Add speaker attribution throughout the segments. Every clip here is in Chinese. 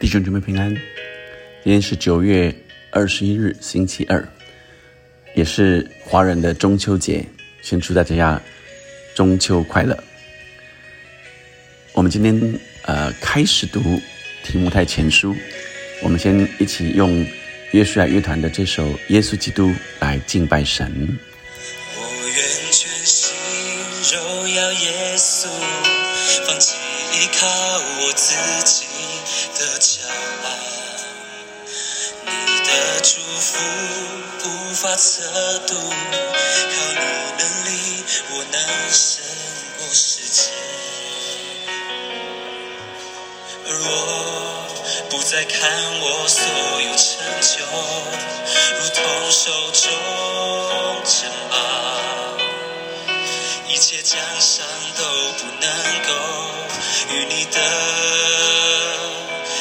Speaker 1: 弟兄姊妹平安，今天是九月二十一日，星期二，也是华人的中秋节。先祝大家中秋快乐。我们今天呃开始读提摩太前书，我们先一起用约书亚乐团的这首《耶稣基督》来敬拜神。
Speaker 2: 我愿全心荣耀耶稣，放弃依靠我自己法测度，靠你能力，我能胜过世界。而我不再看我所有成就，如同手中珍宝，一切奖赏都不能够与你的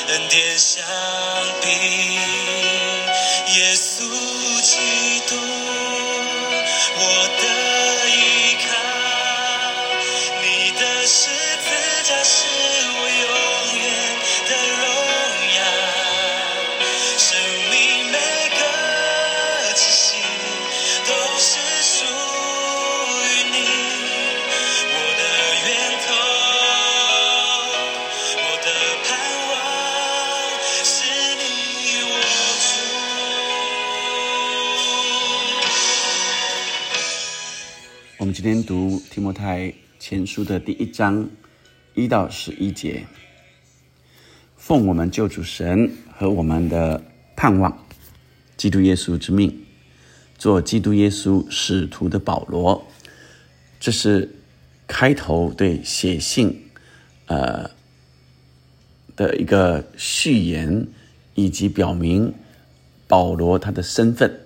Speaker 2: 恩典相比。耶稣我
Speaker 1: 们今天读提摩太前书的第一章一到十一节，奉我们救主神和我们的盼望，基督耶稣之命，做基督耶稣使徒的保罗，这是开头对写信，呃的一个序言，以及表明保罗他的身份，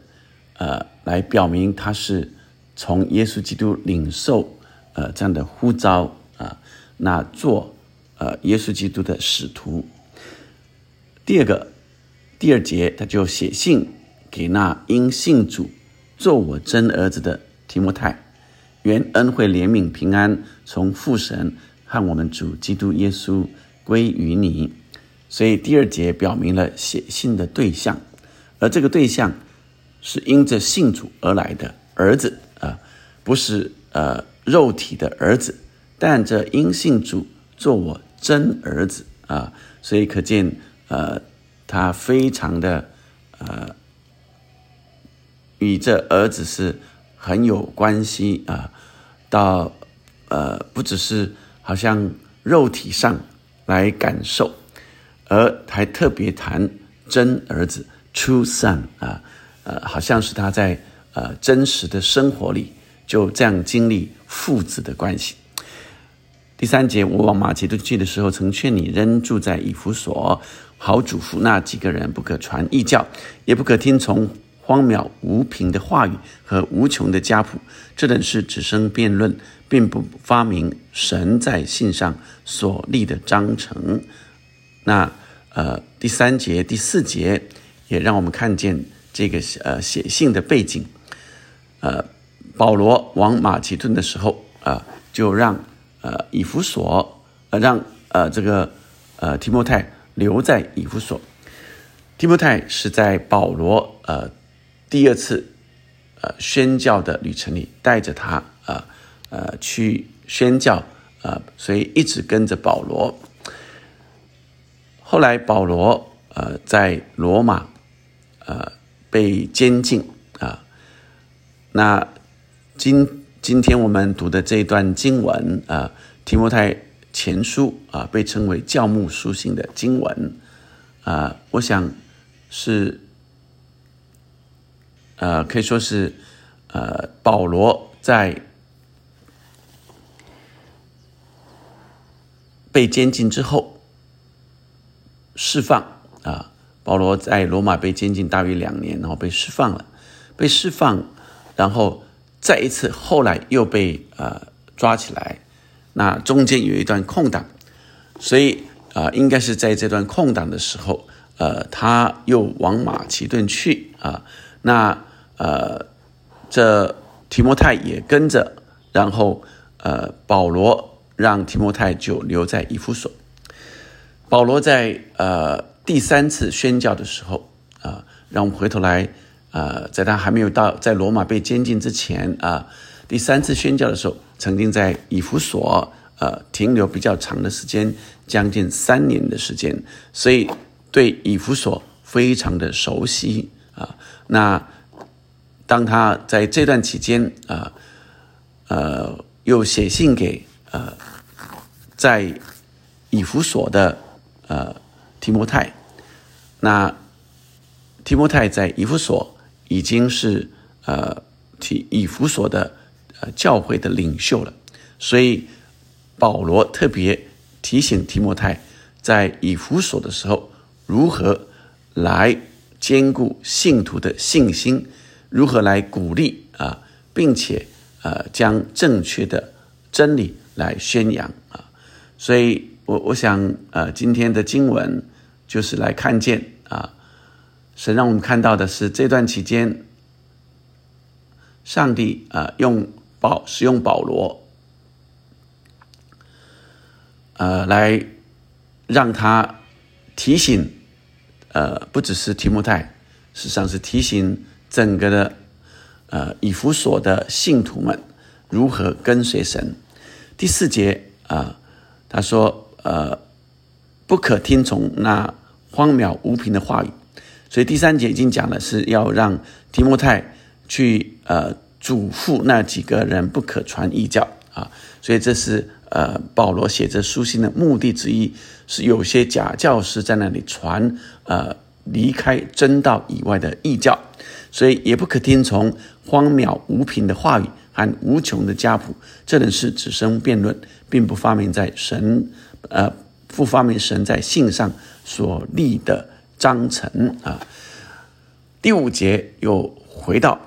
Speaker 1: 呃，来表明他是从耶稣基督领受呃这样的呼召啊、那做呃耶稣基督的使徒。第二个第二节，他就写信给那因信主做我真儿子的提摩太，愿恩惠怜悯平安从父神和我们主基督耶稣归于你。所以第二节表明了写信的对象，而这个对象是因着信主而来的儿子啊、不是呃肉体的儿子，但这因信主做我真儿子啊、所以可见呃他非常的呃与这儿子是很有关系啊、到呃不只是好像肉体上来感受，而还特别谈真儿子 （true son） 啊，呃，好像是他在呃真实的生活里就这样经历父子的关系。第三节，我往马其顿去的时候，曾劝你仍住在以弗所，好嘱咐那几个人，不可传异教，也不可听从荒谬无凭的话语和无穷的家谱，这等事只生辩论，并不发明神在信上所立的章程。那呃，第三节、第四节也让我们看见这个呃写信的背景。呃，保罗往马其顿的时候啊、就让呃以弗所呃让呃这个呃提摩太留在以弗所。提摩太是在保罗呃第二次呃宣教的旅程里带着他呃呃去宣教呃，所以一直跟着保罗。后来保罗呃在罗马呃被监禁、那今今天我们读的这一段经文啊、提摩太前书啊、被称为教牧书信的经文啊、我想是呃可以说是呃保罗在被监禁之后。释放啊，保罗在罗马被监禁大约两年，然后被释放了，被释放，然后再一次后来又被呃抓起来，那中间有一段空档，所以啊、应该是在这段空档的时候，呃，他又往马其顿去啊、那呃，这提摩太也跟着，然后呃，保罗让提摩太就留在以弗所。保罗在呃第三次宣教的时候啊，让我们回头来呃，在他还没有到在罗马被监禁之前啊，第三次宣教的时候，曾经在以弗所呃停留比较长的时间，将近三年的时间，所以对以弗所非常的熟悉啊。那当他在这段期间啊，呃，又写信给呃在以弗所的呃。提摩太，那提摩太在以弗所已经是呃提以弗所的呃教会的领袖了，所以保罗特别提醒提摩太，在以弗所的时候如何来兼顾信徒的信心，如何来鼓励啊，并且呃将正确的真理来宣扬啊，所以我我想呃今天的经文。就是来看见啊，神让我们看到的是这段期间，上帝啊用保使用保罗，呃，来让他提醒，呃，不只是提摩太，实际上是提醒整个的呃以弗所的信徒们如何跟随神。第四节啊，他说呃，不可听从那。荒谬无凭的话语，所以第三节已经讲了，是要让提摩太去呃嘱咐那几个人不可传异教啊，所以这是呃保罗写这书信的目的之一，是有些假教师在那里传呃离开真道以外的异教，所以也不可听从荒谬无凭的话语和无穷的家谱，这等事只生辩论，并不发明在神呃。不发明神在信上所立的章程啊，第五节又回到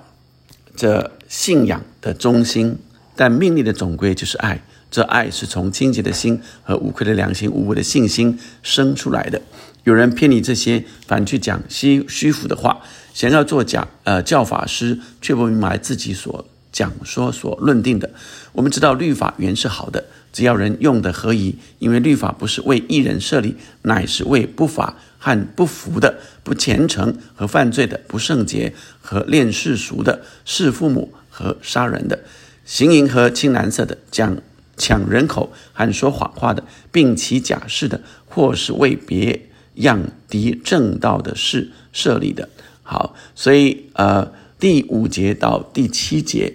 Speaker 1: 这信仰的中心，但命令的总归就是爱。这爱是从清洁的心和无愧的良心、无畏的信心生出来的。有人偏离这些，反去讲虚虚浮的话，想要做假呃教法师，却不明白自己所讲说所论定的。我们知道律法原是好的。只要人用的合宜，因为律法不是为一人设立，乃是为不法和不服的、不虔诚和犯罪的、不圣洁和恋世俗的、弑父母和杀人的、行淫和青蓝色的、讲抢人口和说谎话的，并起假誓的，或是为别样敌正道的事设立的。好，所以呃，第五节到第七节。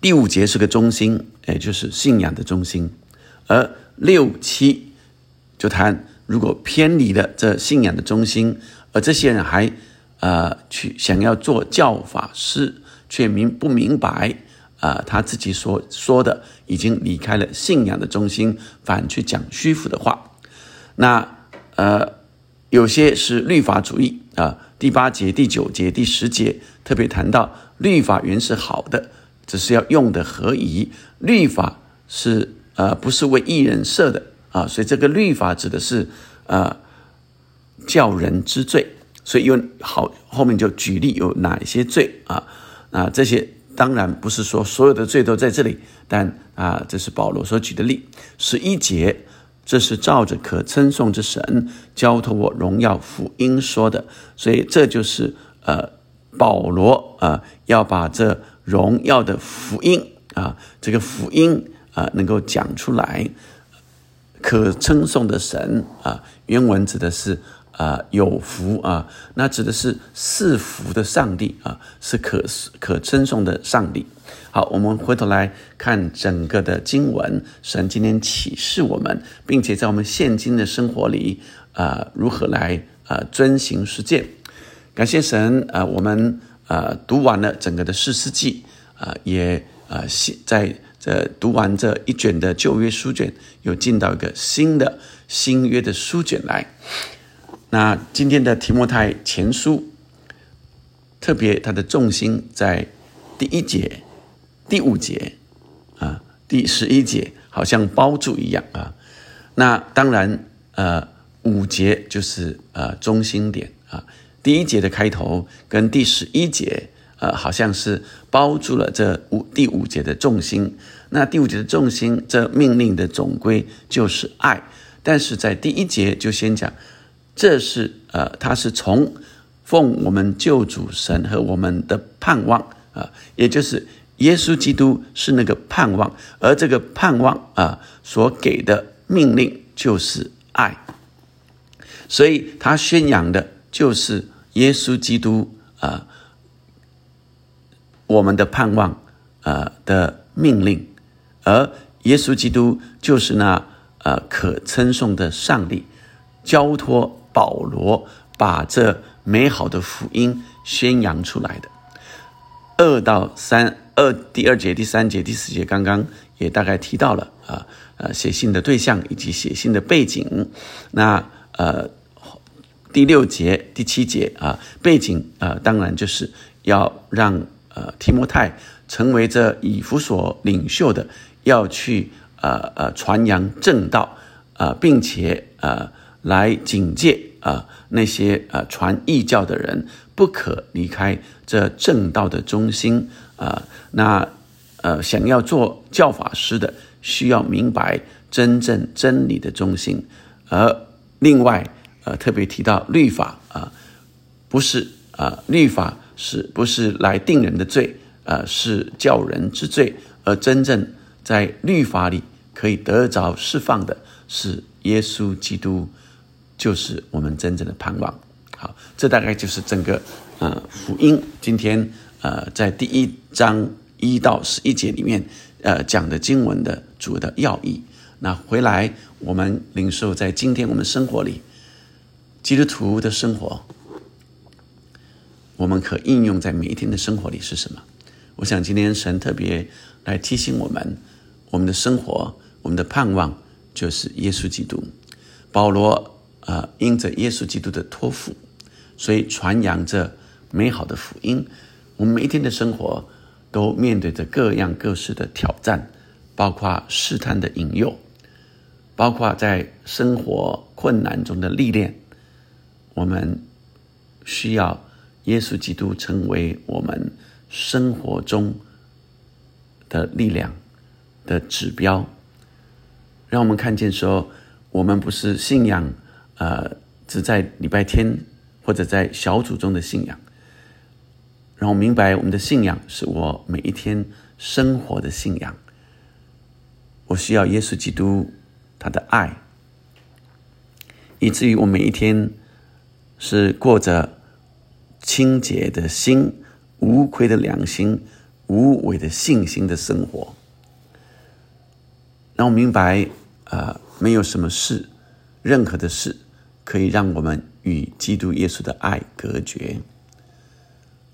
Speaker 1: 第五节是个中心，也就是信仰的中心，而六七就谈如果偏离了这信仰的中心，而这些人还呃去想要做教法师，却明不明白啊他自己所说的已经离开了信仰的中心，反去讲虚浮的话。那呃有些是律法主义啊，第八节、第九节、第十节特别谈到律法原是好的。只是要用的合宜，律法是呃不是为一人设的啊，所以这个律法指的是呃教人之罪，所以有好后面就举例有哪些罪啊啊这些当然不是说所有的罪都在这里，但啊这是保罗所举的例，十一节这是照着可称颂之神交托我荣耀福音说的，所以这就是呃保罗啊要把这。荣耀的福音啊，这个福音啊，能够讲出来，可称颂的神啊，原文指的是啊有福啊，那指的是赐福的上帝啊，是可可称颂的上帝。好，我们回头来看整个的经文，神今天启示我们，并且在我们现今的生活里啊，如何来啊遵行实践。感谢神啊，我们。啊，读完了整个的四世纪，啊，也啊，在这读完这一卷的旧约书卷，又进到一个新的新约的书卷来。那今天的提摩太前书，特别它的重心在第一节、第五节啊，第十一节，好像包住一样啊。那当然，呃，五节就是呃中心点啊。第一节的开头跟第十一节，呃，好像是包住了这五第五节的重心。那第五节的重心，这命令的总归就是爱。但是在第一节就先讲，这是呃，他是从奉我们救主神和我们的盼望啊，也就是耶稣基督是那个盼望，而这个盼望啊所给的命令就是爱，所以他宣扬的就是耶稣基督啊，我们的盼望啊的命令，而耶稣基督就是那。呃，可称颂的上帝交托保罗把这美好的福音宣扬出来的。二到三二第二节、第三节、第四节，刚刚也大概提到了啊，呃，写信的对象以及写信的背景。那呃，第六节、第七节啊，背景啊，当然就是要让呃提摩太成为这以弗所领袖的，要去。呃呃，传扬正道，呃，并且呃，来警戒啊那些呃传异教的人，不可离开这正道的中心啊。那呃，想要做教法师的，需要明白真正真理的中心。而另外呃，特别提到律法啊，不是啊，律法是不是来定人的罪？呃，是叫人之罪，而真正在律法里。可以得着释放的是耶稣基督，就是我们真正的盼望。好，这大概就是整个呃福音今天呃在第一章一到十一节里面呃讲的经文的主的要义。那回来我们领受在今天我们生活里，基督徒的生活，我们可应用在每一天的生活里是什么？我想今天神特别来提醒我们，我们的生活。我们的盼望就是耶稣基督。保罗啊，因着耶稣基督的托付，所以传扬着美好的福音。我们每一天的生活都面对着各样各式的挑战，包括试探的引诱，包括在生活困难中的历练。我们需要耶稣基督成为我们生活中的力量的指标。让我们看见说，我们不是信仰，呃，只在礼拜天或者在小组中的信仰。让我明白，我们的信仰是我每一天生活的信仰。我需要耶稣基督他的爱，以至于我每一天是过着清洁的心、无愧的良心、无伪的信心的生活。让我明白。啊，没有什么事，任何的事，可以让我们与基督耶稣的爱隔绝，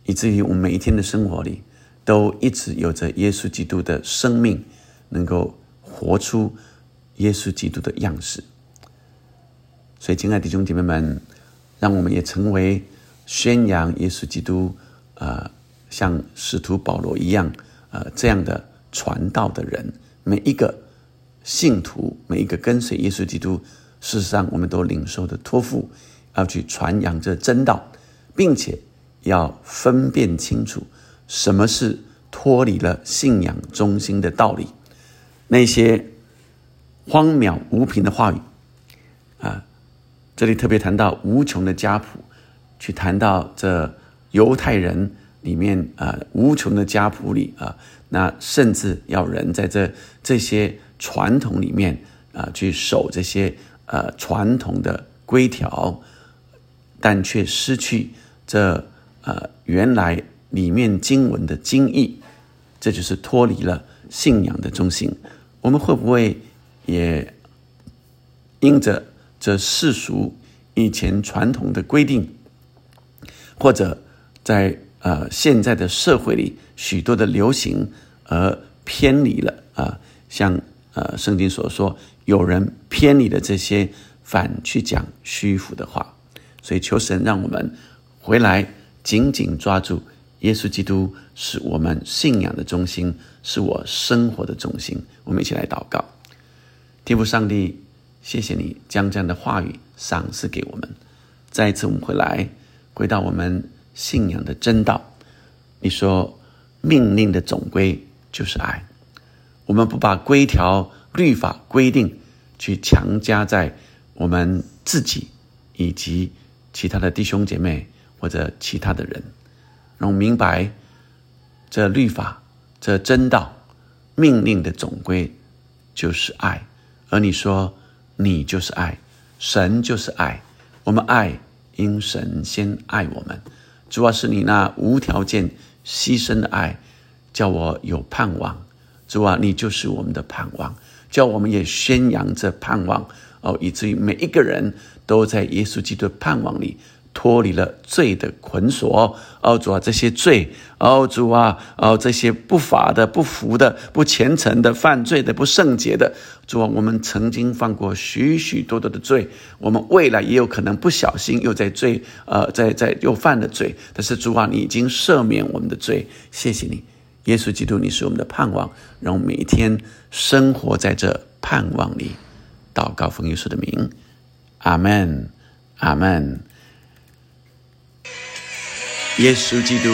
Speaker 1: 以至于我们每一天的生活里，都一直有着耶稣基督的生命，能够活出耶稣基督的样式。所以，亲爱的弟兄姐妹们，让我们也成为宣扬耶稣基督，啊，像使徒保罗一样，啊，这样的传道的人，每一个。信徒每一个跟随耶稣基督，事实上我们都领受的托付，要去传扬这真道，并且要分辨清楚什么是脱离了信仰中心的道理，那些荒谬无凭的话语啊！这里特别谈到无穷的家谱，去谈到这犹太人里面啊无穷的家谱里啊，那甚至要人在这这些。传统里面啊，去守这些呃传统的规条，但却失去这呃原来里面经文的精义，这就是脱离了信仰的中心。我们会不会也因着这世俗以前传统的规定，或者在呃现在的社会里许多的流行而偏离了啊？像呃，圣经所说，有人偏离了这些，反去讲虚浮的话，所以求神让我们回来紧紧抓住耶稣基督，是我们信仰的中心，是我生活的中心。我们一起来祷告，天父上帝，谢谢你将这样的话语赏赐给我们。再一次，我们回来回到我们信仰的真道。你说，命令的总归就是爱。我们不把规条、律法规定去强加在我们自己以及其他的弟兄姐妹或者其他的人，让我明白这律法、这真道、命令的总归就是爱。而你说你就是爱，神就是爱，我们爱，因神先爱我们。主要是你那无条件牺牲的爱，叫我有盼望。主啊，你就是我们的盼望，叫我们也宣扬着盼望哦，以至于每一个人都在耶稣基督的盼望里脱离了罪的捆锁。哦，主啊，这些罪，哦，主啊，哦，这些不法的、不服的、不虔诚的、犯罪的、不圣洁的，主啊，我们曾经犯过许许多多的罪，我们未来也有可能不小心又在罪，呃，在在又犯了罪。但是主啊，你已经赦免我们的罪，谢谢你。耶稣基督，你是我们的盼望，让我们每一天生活在这盼望里。祷告奉耶稣的名，阿门，阿门。耶稣基督，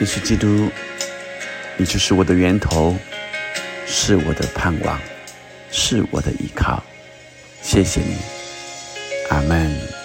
Speaker 2: 你是基督，你
Speaker 1: 就是我的源头，是我的盼望，是我的依靠。谢谢你，阿门。